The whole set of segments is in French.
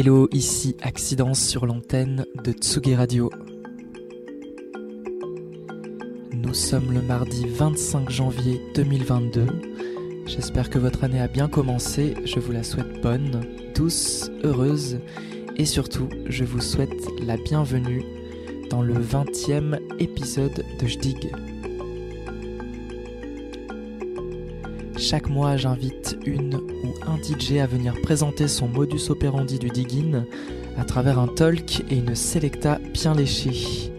Hello, ici Accidence sur l'antenne de Tsugi Radio. Nous sommes le mardi 25 janvier 2022. J'espère que votre année a bien commencé. Je vous la souhaite bonne, douce, heureuse et surtout, je vous souhaite la bienvenue dans le 20e épisode de Jdig. Chaque mois, j'invite une un DJ à venir présenter son modus operandi du digging à travers un talk et une selecta bien léchée.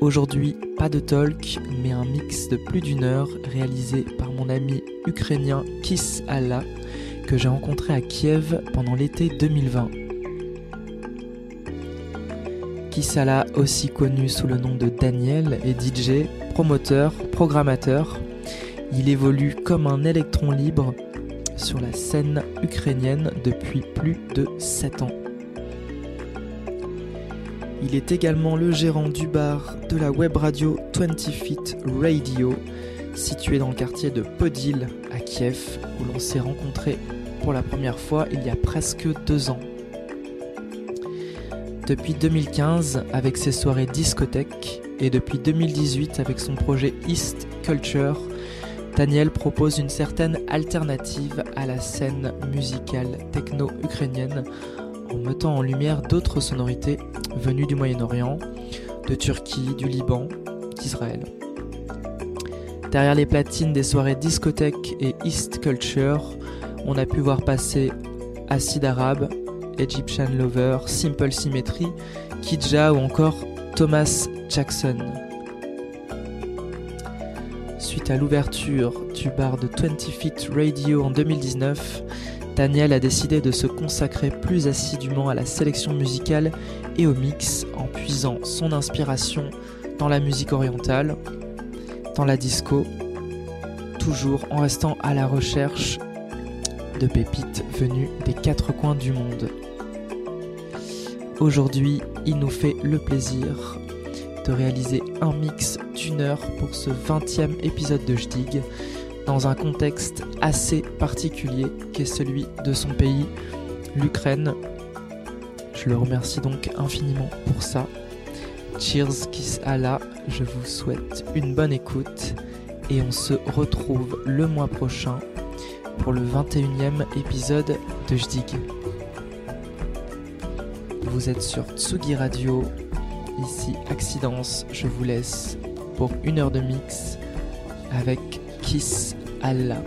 Aujourd'hui, pas de talk, mais un mix de plus d'une heure réalisé par mon ami ukrainien Kiss Allah que j'ai rencontré à Kiev pendant l'été 2020. Kiss Allah, aussi connu sous le nom de Daniel, est DJ, promoteur, programmateur. Il évolue comme un électron libre sur la scène ukrainienne depuis plus de 7 ans. Il est également le gérant du bar de la web radio 20 Feet Radio, située dans le quartier de Podil à Kiev, où l'on s'est rencontré pour la première fois il y a presque deux ans. Depuis 2015 avec ses soirées discothèques et depuis 2018 avec son projet East Culture, Daniel propose une certaine alternative à la scène musicale techno-ukrainienne en mettant en lumière d'autres sonorités venues du Moyen-Orient, de Turquie, du Liban, d'Israël. Derrière les platines des soirées discothèques et East Culture, on a pu voir passer Acid Arabe, Egyptian Lover, Simple Symmetry, Kidja ou encore Thomas Jackson. À l'ouverture du bar de 20 Feet Radio en 2019, Daniel a décidé de se consacrer plus assidûment à la sélection musicale et au mix en puisant son inspiration dans la musique orientale, dans la disco, toujours en restant à la recherche de pépites venues des quatre coins du monde. Aujourd'hui, il nous fait le plaisir de réaliser un mix d'une heure pour ce 20e épisode de Jdig dans un contexte assez particulier qui est celui de son pays, l'Ukraine. Je le remercie donc infiniment pour ça. Cheers, kiss Allah, je vous souhaite une bonne écoute et on se retrouve le mois prochain pour le 21e épisode de Jdig. Vous êtes sur Tsugi Radio, ici Accidence, je vous laisse pour une heure de mix avec Kiss Allah.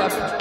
Up.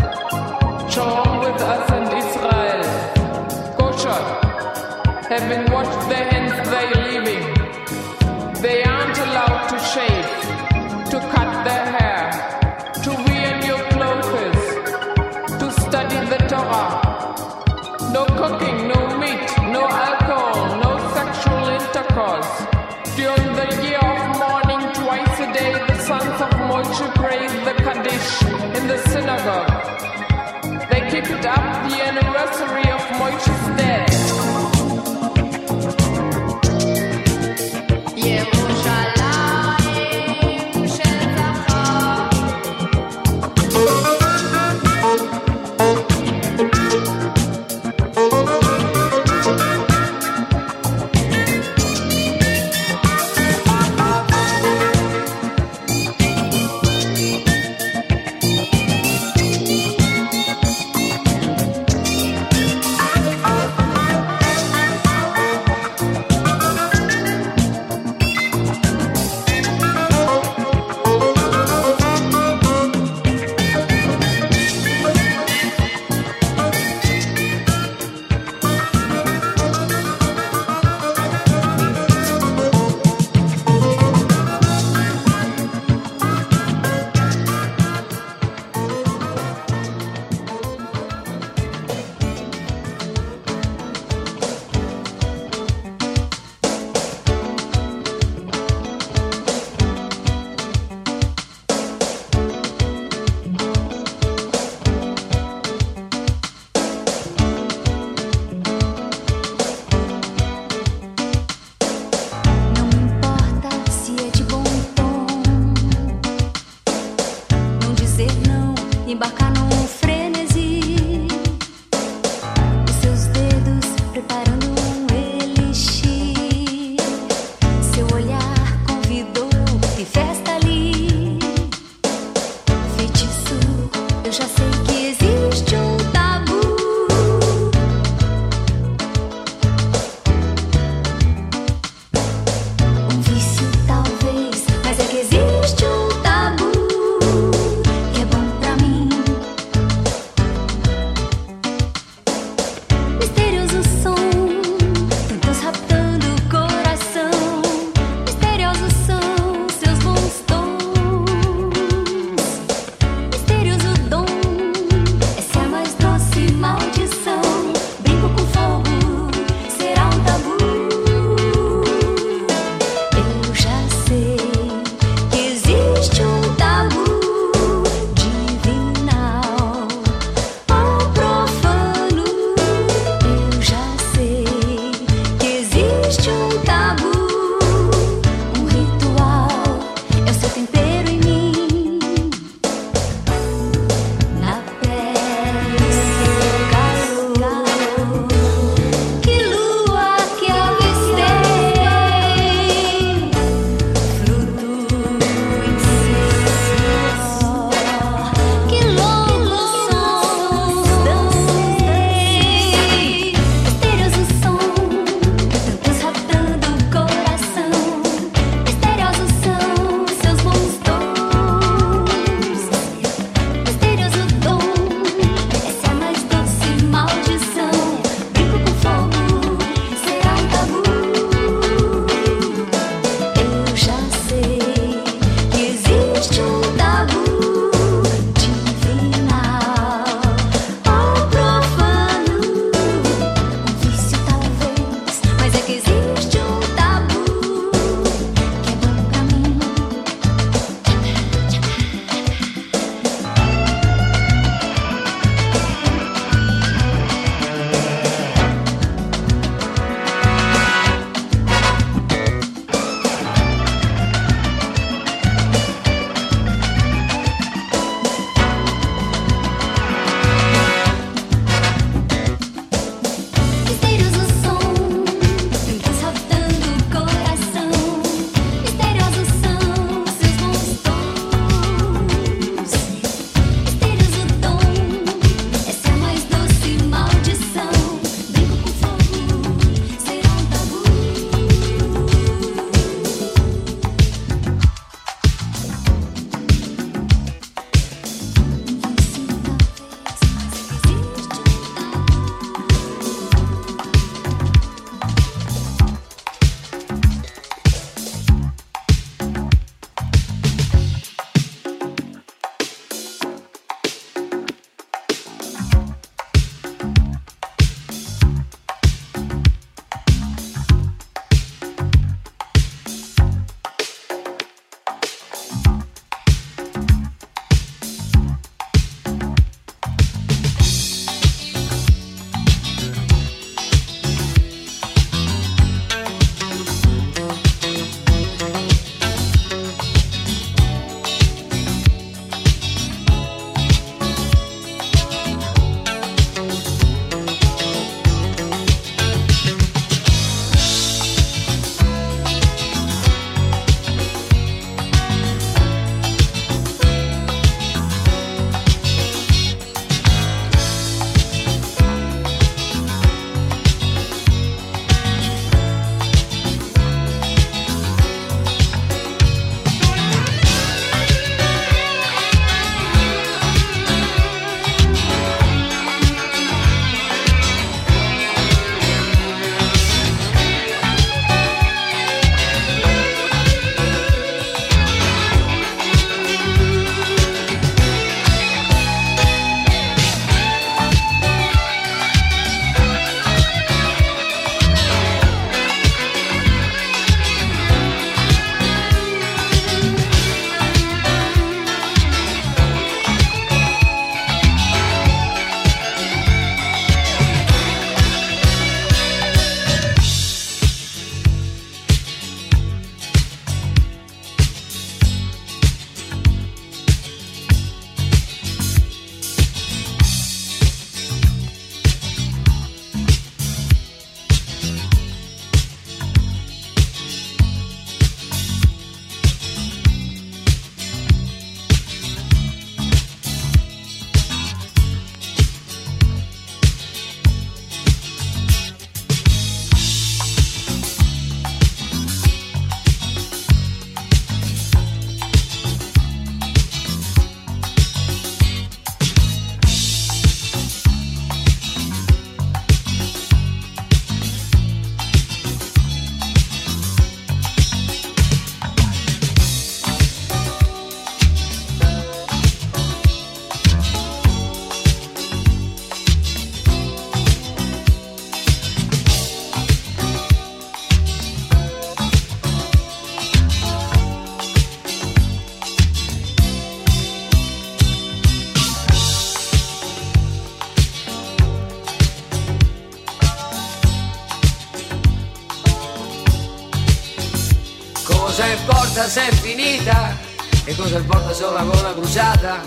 Cosa importa se ho la gola bruciata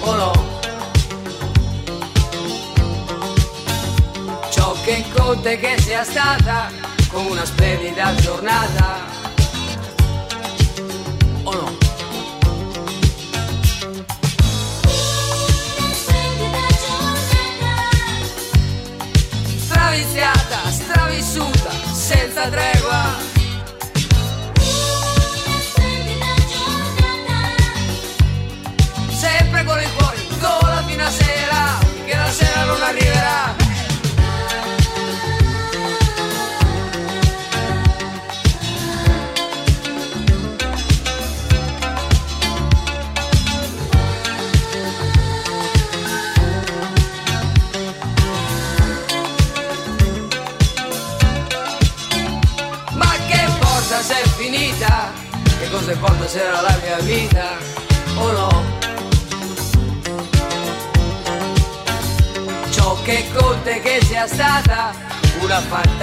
o no? Ciò che conta è che sia stata con una splendida giornata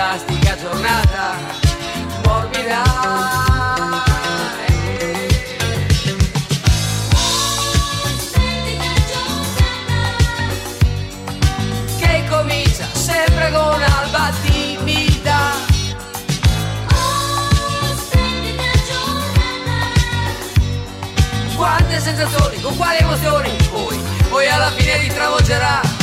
fantastica giornata morbida. Che comincia sempre con alba timida. Quante sensazioni, con quali emozioni Poi, poi alla fine ti travolgerà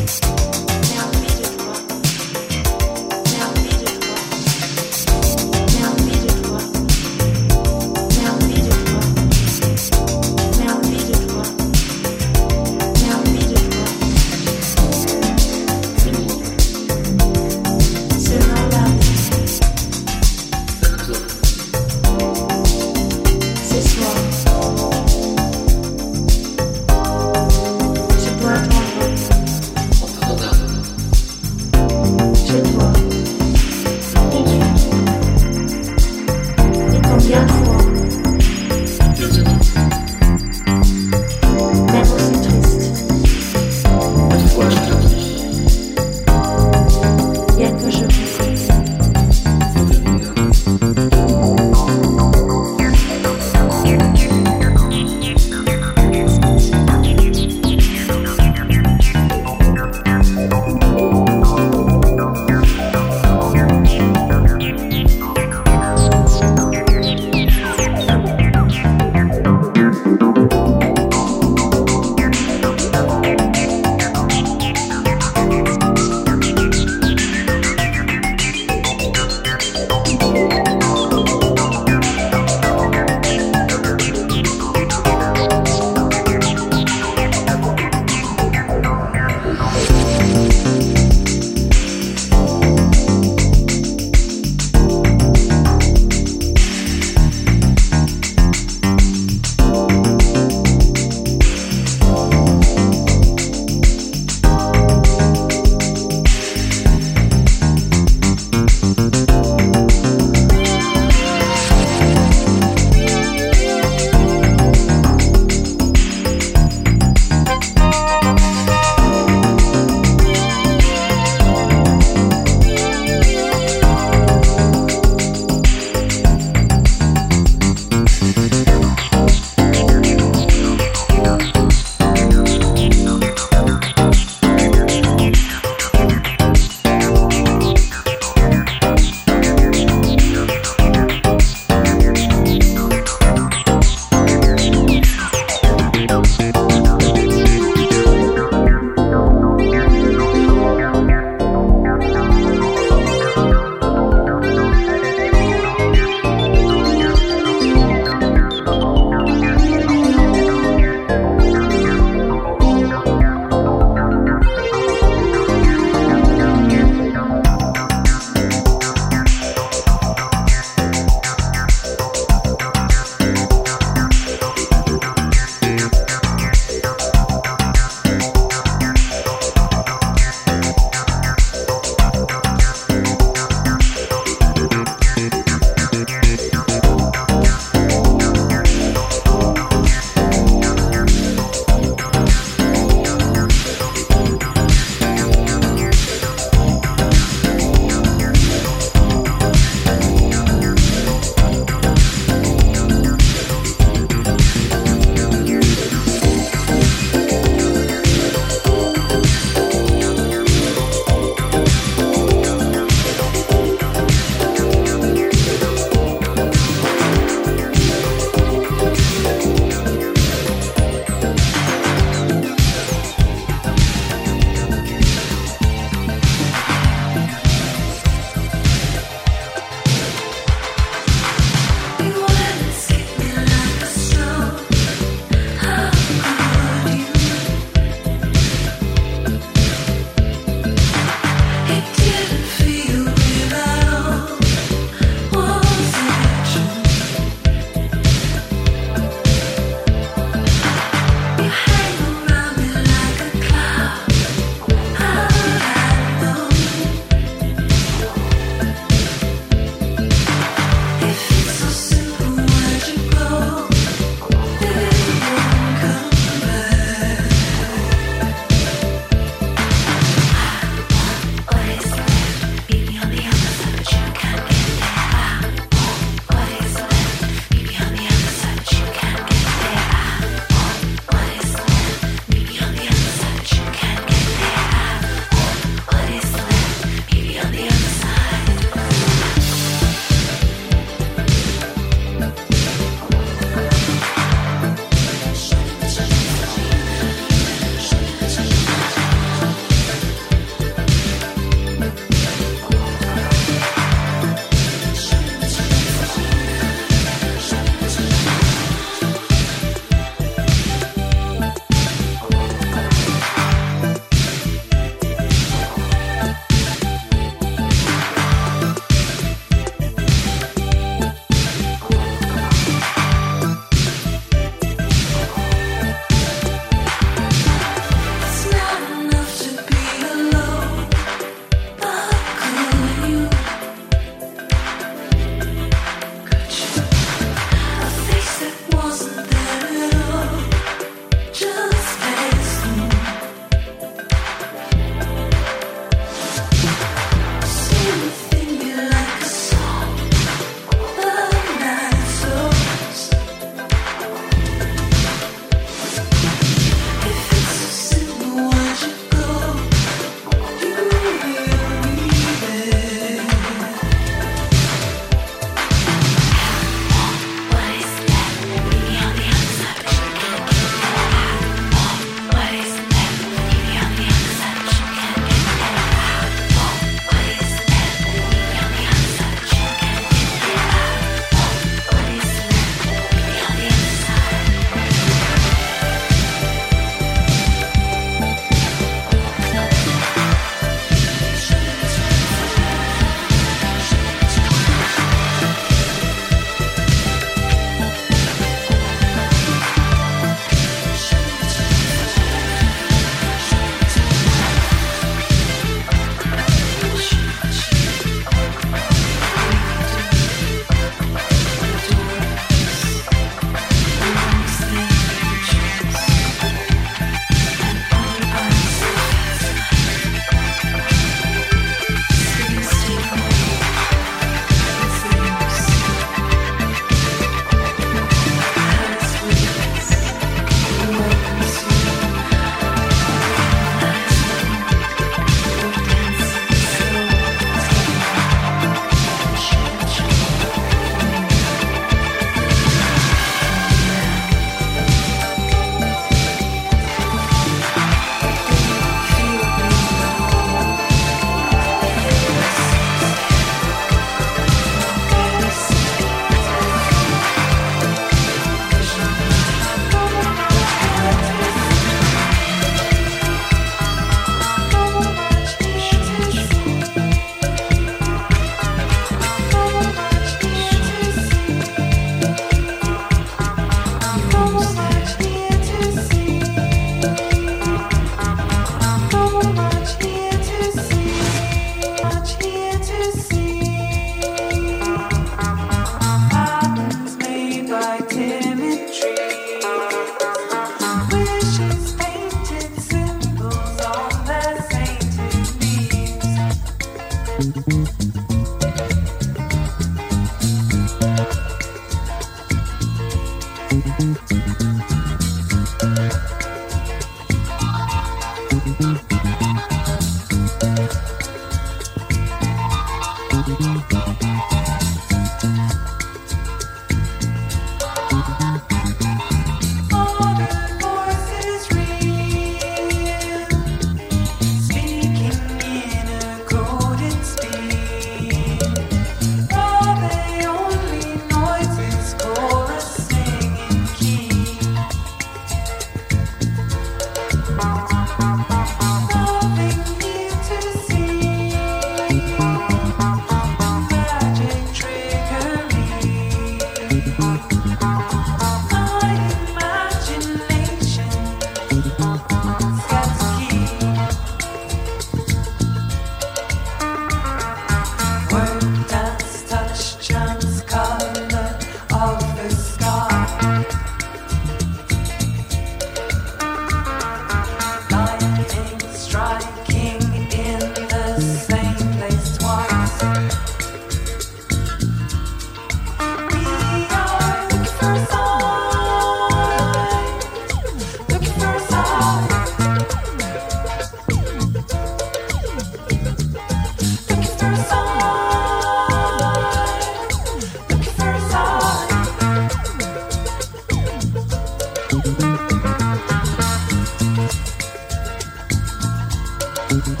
Thank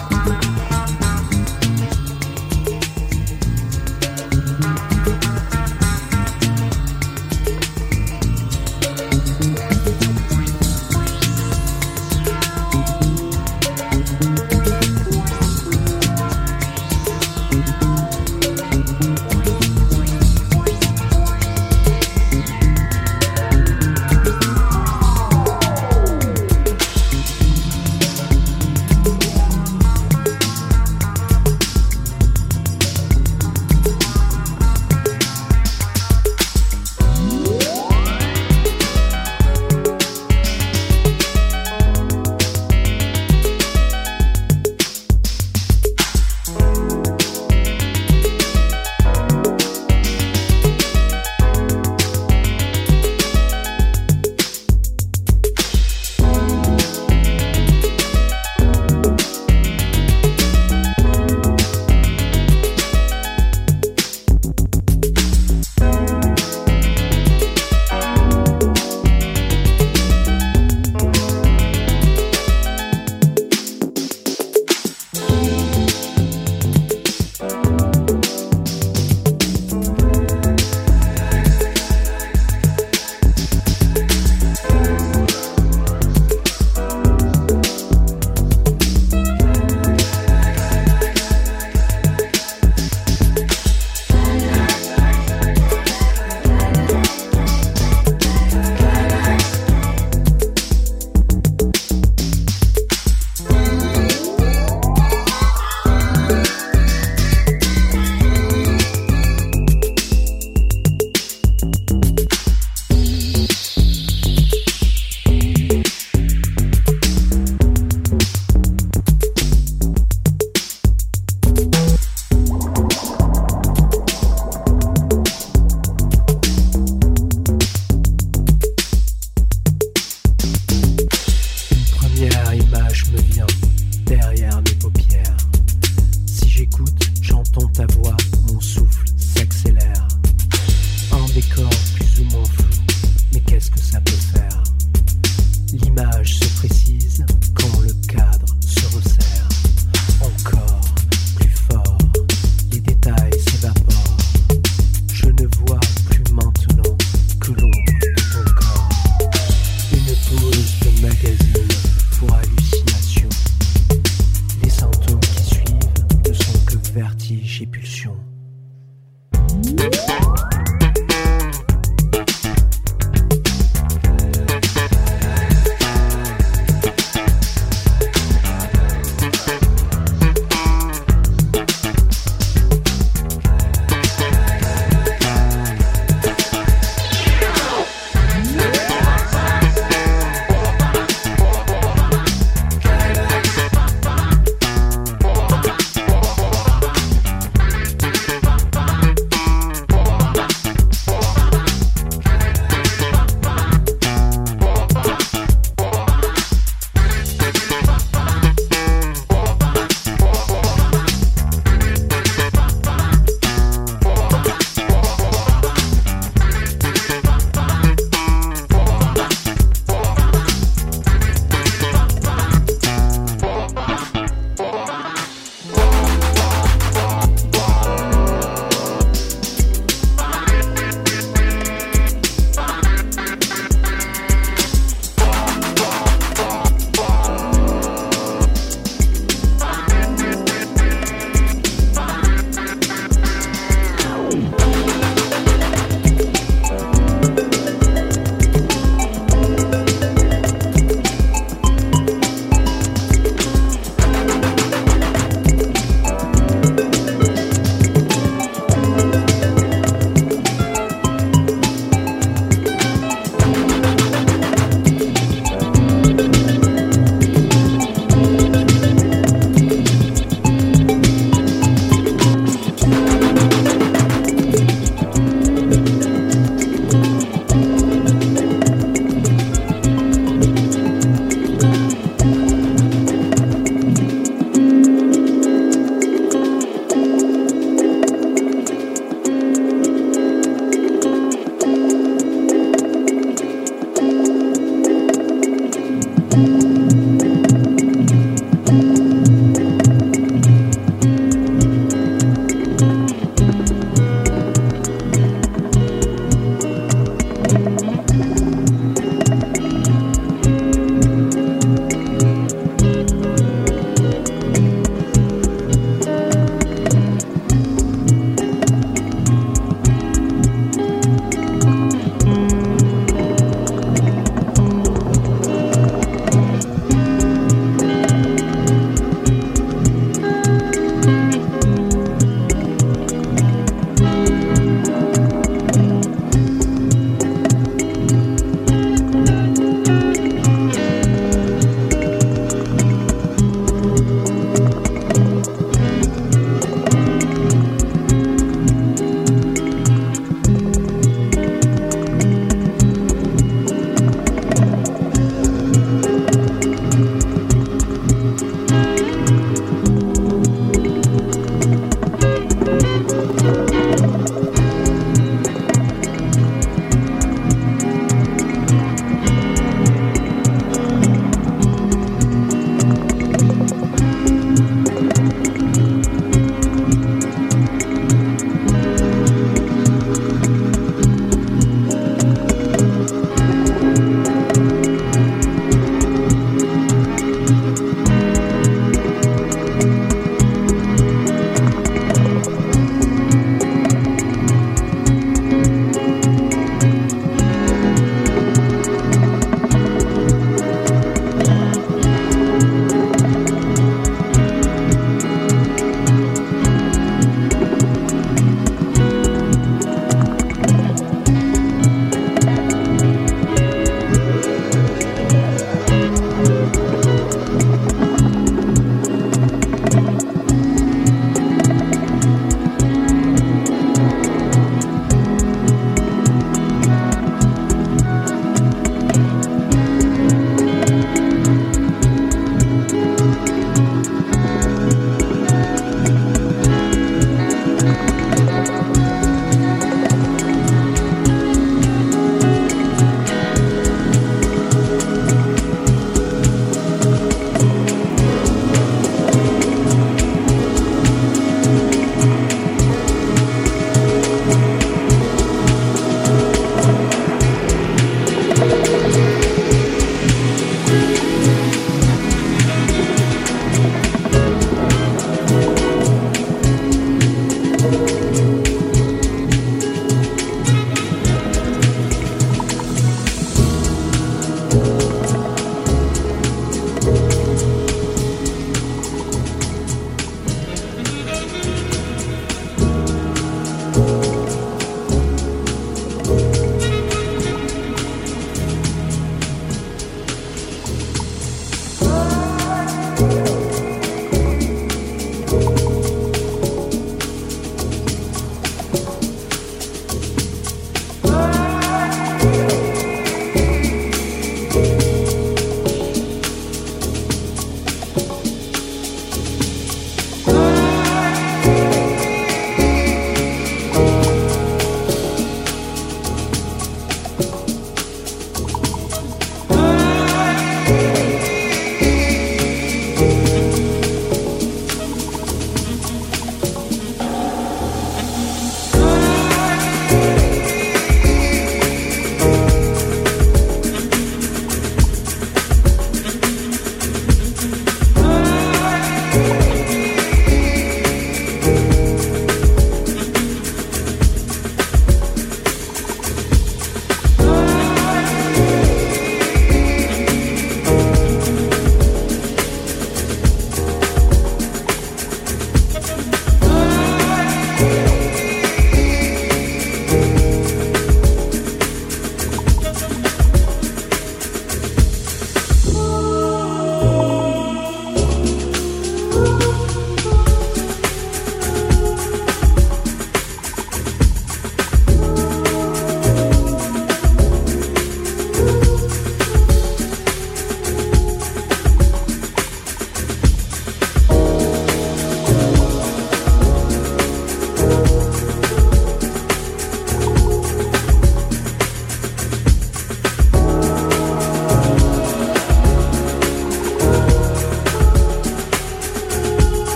you.